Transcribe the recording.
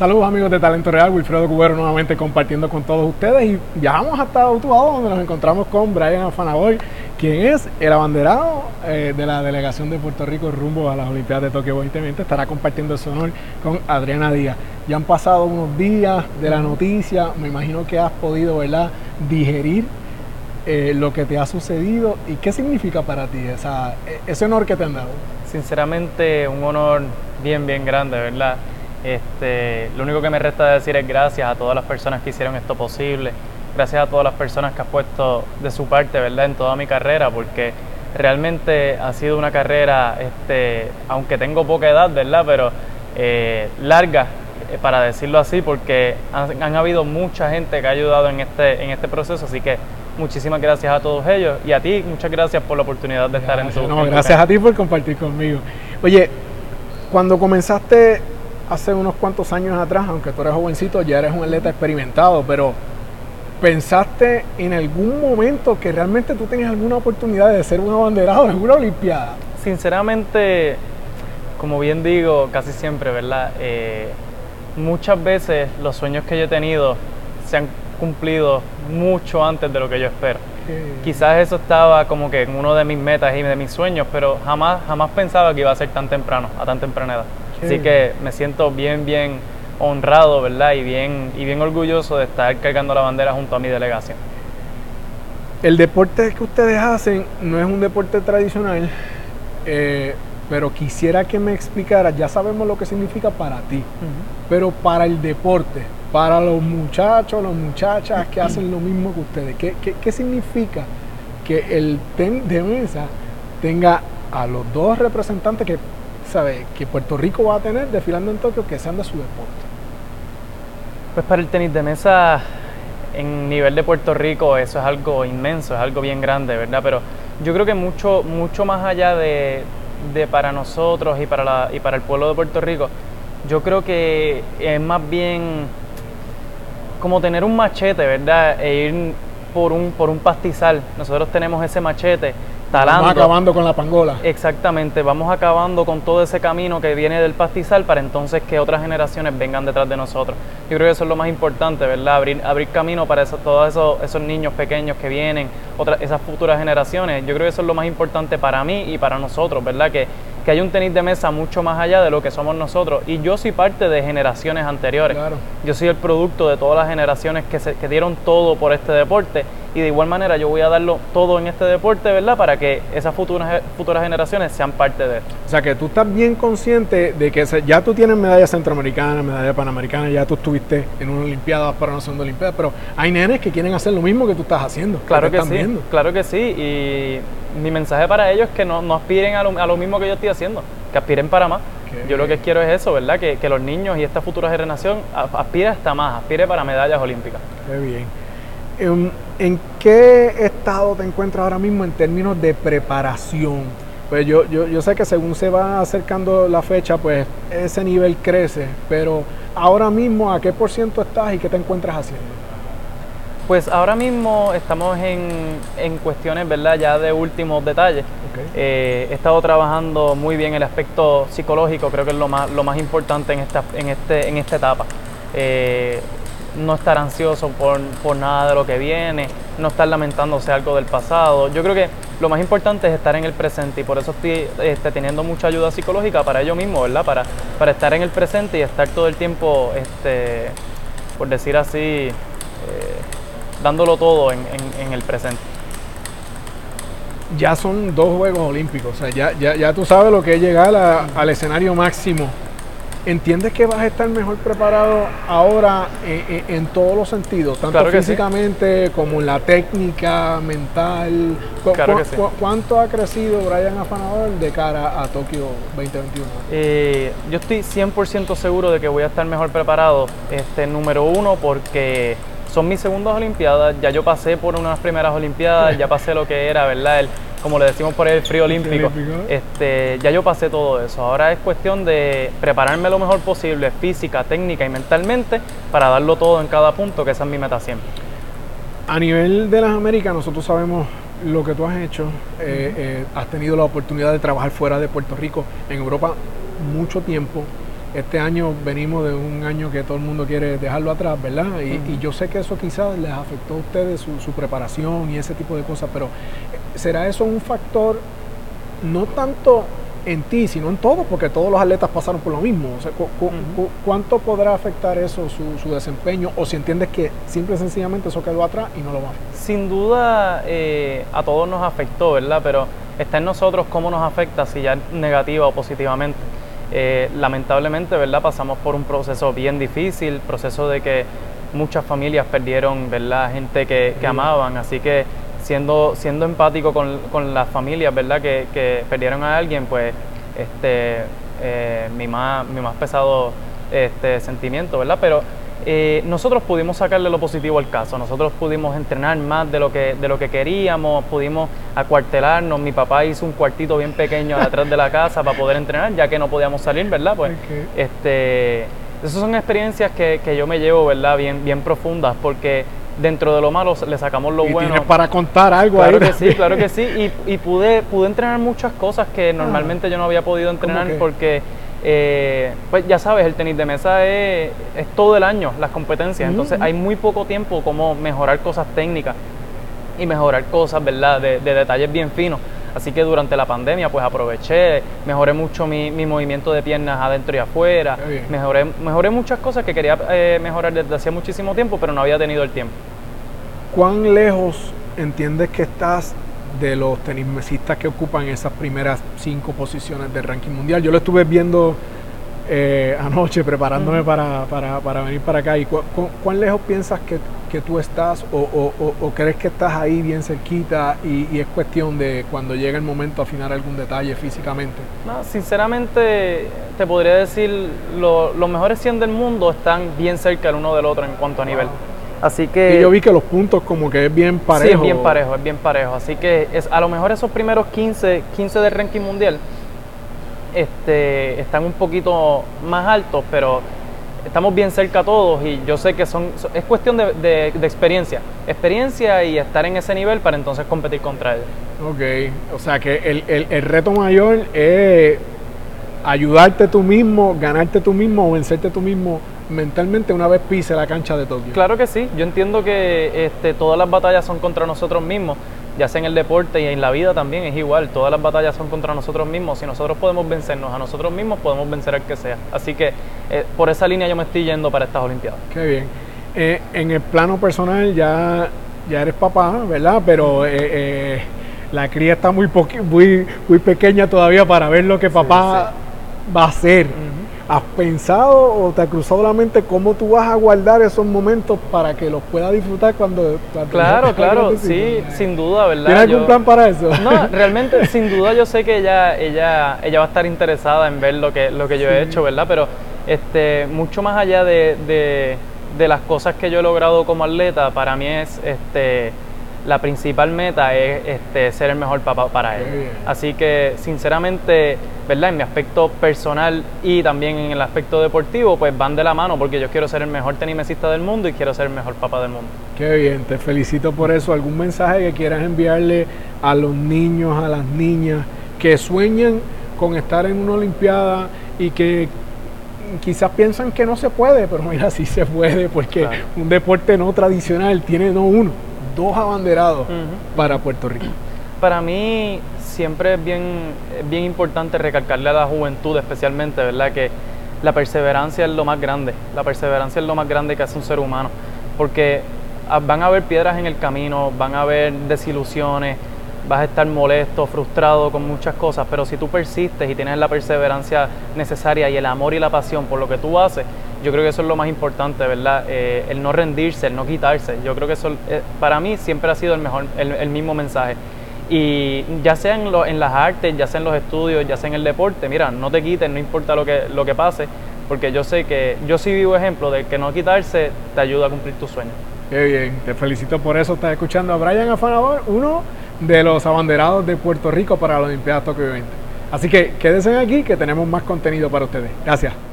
Saludos amigos de Talento Real, Wilfredo Cubero nuevamente compartiendo con todos ustedes y viajamos hasta Utuado donde nos encontramos con Brian Afanaboy, quien es el abanderado eh, de la delegación de Puerto Rico rumbo a las Olimpiadas de Tokio 2020. Estará compartiendo su honor con Adriana Díaz. Ya han pasado unos días de la noticia, me imagino que has podido ¿verdad? digerir eh, lo que te ha sucedido y qué significa para ti esa, ese honor que te han dado. Sinceramente un honor bien, bien grande, ¿verdad? Este, lo único que me resta decir es gracias a todas las personas que hicieron esto posible, gracias a todas las personas que han puesto de su parte, ¿verdad? En toda mi carrera, porque realmente ha sido una carrera, este, aunque tengo poca edad, ¿verdad? Pero eh, larga, eh, para decirlo así, porque han, habido mucha gente que ha ayudado en este, en este proceso, así que muchísimas gracias a todos ellos y a ti, muchas gracias por la oportunidad de estar en tu. No, gracias a ti por compartir conmigo. Oye, cuando comenzaste hace unos cuantos años atrás, aunque tú eres jovencito, ya eres un atleta experimentado, pero ¿pensaste en algún momento que realmente tú tenías alguna oportunidad de ser un abanderado en una Olimpiada? Sinceramente, como bien digo, casi siempre, ¿verdad? Eh, muchas veces los sueños que yo he tenido se han cumplido mucho antes de lo que yo espero. Quizás eso estaba como que en uno de mis metas y de mis sueños, pero jamás, jamás pensaba que iba a ser tan temprano, a tan temprana edad. Así que me siento bien, bien honrado, ¿verdad? Y bien, y bien orgulloso de estar cargando la bandera junto a mi delegación. El deporte que ustedes hacen no es un deporte tradicional, eh, pero quisiera que me explicara, ya sabemos lo que significa para ti, pero para el deporte, para los muchachos, las muchachas que hacen lo mismo que ustedes, ¿qué, qué, qué significa que el tenis de mesa tenga a los dos representantes que sabe que Puerto Rico va a tener desfilando en Tokio que sean de su deporte? Pues para el tenis de mesa en nivel de Puerto Rico eso es algo inmenso, es algo bien grande, ¿verdad? Pero yo creo que mucho, mucho más allá de, para nosotros y para, la, y para el pueblo de Puerto Rico, yo creo que es más bien como tener un machete, ¿verdad? E ir por un, por un pastizal. Nosotros tenemos ese machete Vamos acabando con la pangola. Exactamente, vamos acabando con todo ese camino que viene del pastizal para entonces que otras generaciones vengan detrás de nosotros. Yo creo que eso es lo más importante, ¿verdad? Abrir, abrir camino para eso, todos esos, esos niños pequeños que vienen, otras, esas futuras generaciones. Yo creo que eso es lo más importante para mí y para nosotros, ¿verdad? Que, que hay un tenis de mesa mucho más allá de lo que somos nosotros. Y yo soy parte de generaciones anteriores. Yo soy el producto de todas las generaciones que, se, que dieron todo por este deporte y de igual manera yo voy a darlo todo en este deporte, ¿verdad? Para que esas futuras, futuras generaciones sean parte de esto. O sea que tú estás bien consciente de que ya tú tienes medalla centroamericana, medalla panamericana, ya tú estuviste en una olimpiada para una segunda olimpiada, pero hay nenes que quieren hacer lo mismo que tú estás haciendo. Claro que, sí, claro que sí. Y mi mensaje para ellos es que no, aspiren a lo, mismo que yo estoy haciendo, que aspiren para más. Yo lo que quiero es eso, ¿verdad? Que, que los niños y esta futura generación aspire hasta más, aspire para medallas olímpicas. Qué bien. ¿En, qué estado te encuentras ahora mismo en términos de preparación? Pues yo, yo, yo, sé que según se va acercando la fecha, pues ese nivel crece, pero ahora mismo, ¿a qué por ciento estás y qué te encuentras haciendo? Pues ahora mismo estamos en, en cuestiones, ¿verdad? Ya de últimos detalles. Eh, he estado trabajando muy bien el aspecto psicológico, creo que es lo más, lo más importante en esta, en este, en esta etapa. Eh, no estar ansioso por, nada de lo que viene, no estar lamentándose algo del pasado. Yo creo que lo más importante es estar en el presente y por eso estoy este, teniendo mucha ayuda psicológica para ello mismo, ¿verdad? Para, para estar en el presente y estar todo el tiempo, este, por decir así, eh, dándolo todo en, el presente. Ya son dos Juegos Olímpicos, o sea, ya, ya, ya tú sabes lo que es llegar al escenario máximo ¿Entiendes que vas a estar mejor preparado ahora en, todos los sentidos, tanto físicamente como en la técnica, mental? ¿Cuánto ha crecido Brian Afanador de cara a Tokio 2021? Eh, yo estoy 100% seguro de que voy a estar mejor preparado, este número uno, porque son mis segundas Olimpiadas, ya yo pasé por unas primeras Olimpiadas, ya pasé lo que era, ¿verdad? El, como le decimos por el frío olímpico, este, ya yo pasé todo eso. Ahora es cuestión de prepararme lo mejor posible, física, técnica y mentalmente, para darlo todo en cada punto, que esa es mi meta siempre. A nivel de las Américas, nosotros sabemos lo que tú has hecho. Eh, eh, has tenido la oportunidad de trabajar fuera de Puerto Rico, en Europa, mucho tiempo. este año venimos de un año que todo el mundo quiere dejarlo atrás, ¿verdad? Y, yo sé que eso quizás les afectó a ustedes su, preparación y ese tipo de cosas, pero ¿será eso un factor no tanto en ti, sino en todo, porque todos los atletas pasaron por lo mismo. ¿Cuánto podrá afectar eso su, desempeño? O si entiendes que simple y sencillamente eso quedó atrás y no lo va. Sin duda eh, a todos nos afectó, ¿verdad? Pero está en nosotros cómo nos afecta, si ya negativa o positivamente. Eh, lamentablemente, ¿verdad? Pasamos por un proceso bien difícil, proceso de que muchas familias perdieron, ¿verdad? Gente que, amaban, así que siendo, siendo empático con, las familias, ¿verdad? Que, perdieron a alguien, pues este, eh, mi, más, mi más pesado este, sentimiento, ¿verdad? Pero eh, nosotros pudimos sacarle lo positivo al caso, nosotros pudimos entrenar más de lo que, de lo que queríamos, pudimos acuartelarnos, mi papá hizo un cuartito bien pequeño detrás de la casa para poder entrenar, ya que no podíamos salir, ¿verdad? Pues este, esas son experiencias que, que, yo me llevo, ¿verdad? Bien, bien profundas, porque dentro de lo malo le sacamos lo y bueno. Tienes para contar algo claro que sí, claro que sí, y, y, pude, pude entrenar muchas cosas que normalmente yo no había podido entrenar porque eh, pues ya sabes, el tenis de mesa es, todo el año las competencias, entonces hay muy poco tiempo como mejorar cosas técnicas y mejorar cosas, ¿verdad? De, detalles bien finos. Así que durante la pandemia pues aproveché, mejoré mucho mi, movimiento de piernas adentro y afuera, mejoré, mejoré muchas cosas que quería eh, mejorar desde hacía muchísimo tiempo, pero no había tenido el tiempo. ¿Cuán lejos entiendes que estás de los tenismesistas que ocupan esas primeras cinco posiciones del ranking mundial. Yo lo estuve viendo eh, anoche preparándome para, venir para acá. ¿Y cuán lejos piensas que, tú estás o, crees que estás ahí bien cerquita y, es cuestión de cuando llegue el momento afinar algún detalle físicamente? No, sinceramente te podría decir, los mejores 100 del mundo están bien cerca el uno del otro en cuanto a nivel. Así que. Y yo vi que los puntos como que es bien parejo. Sí, es bien parejo, es bien parejo. Así que es, a lo mejor esos primeros 15, 15 del ranking mundial este, están un poquito más altos, pero estamos bien cerca todos y yo sé que son, es cuestión de, experiencia, experiencia y estar en ese nivel para entonces competir contra ellos. Ok, o sea que el, el, el reto mayor es ayudarte tú mismo, ganarte tú mismo o vencerte tú mismo mentalmente una vez pise la cancha de Tokio. Claro que sí, yo entiendo que este, todas las batallas son contra nosotros mismos, ya sea en el deporte y en la vida también es igual, todas las batallas son contra nosotros mismos, si nosotros podemos vencernos a nosotros mismos, podemos vencer al que sea. Así que eh, por esa línea yo me estoy yendo para estas Olimpiadas. Qué bien. Eh, en el plano personal ya, ya eres papá, ¿verdad? Pero... Eh, la cría está muy, muy, muy pequeña todavía para ver lo que papá va a hacer. ¿Has pensado o te ha cruzado la mente cómo tú vas a guardar esos momentos para que los pueda disfrutar cuando... claro, claro, sí, sin duda, ¿verdad? ¿Tienes algún plan para eso? No, realmente, sin duda yo sé que ella, ella, ella va a estar interesada en ver lo que, lo que yo he hecho, ¿verdad? Pero este, mucho más allá de, de, de las cosas que yo he logrado como atleta, para mí es... este la principal meta es este, ser el mejor papá para él. Así que, sinceramente, ¿verdad? En mi aspecto personal y también en el aspecto deportivo, pues van de la mano porque yo quiero ser el mejor tenisista del mundo y quiero ser el mejor papá del mundo. Qué bien, te felicito por eso. ¿Algún mensaje que quieras enviarle a los niños, a las niñas que sueñan con estar en una Olimpiada y que quizás piensan que no se puede, pero mira, sí se puede porque un deporte no tradicional tiene no uno dos abanderados para Puerto Rico. Para mí siempre es bien, bien importante recalcarle a la juventud especialmente, ¿verdad? Que la perseverancia es lo más grande, la perseverancia es lo más grande que hace un ser humano, porque van a haber piedras en el camino, van a haber desilusiones, vas a estar molesto, frustrado con muchas cosas, pero si tú persistes y tienes la perseverancia necesaria y el amor y la pasión por lo que tú haces, yo creo que eso es lo más importante, ¿verdad? Eh, el no rendirse, el no quitarse. Yo creo que eso eh, para mí siempre ha sido el mejor, el, mismo mensaje. Y ya sea en, las artes, ya sea en los estudios, ya sea en el deporte, mira, no te quites, no importa lo que, lo que pase, porque yo sé que yo sí vivo ejemplo de que no quitarse te ayuda a cumplir tus sueños. Qué bien, te felicito por eso. Estás escuchando a Brian Afanador, uno de los abanderados de Puerto Rico para la Olimpiada Tokio 20. Así que quédense aquí que tenemos más contenido para ustedes. Gracias.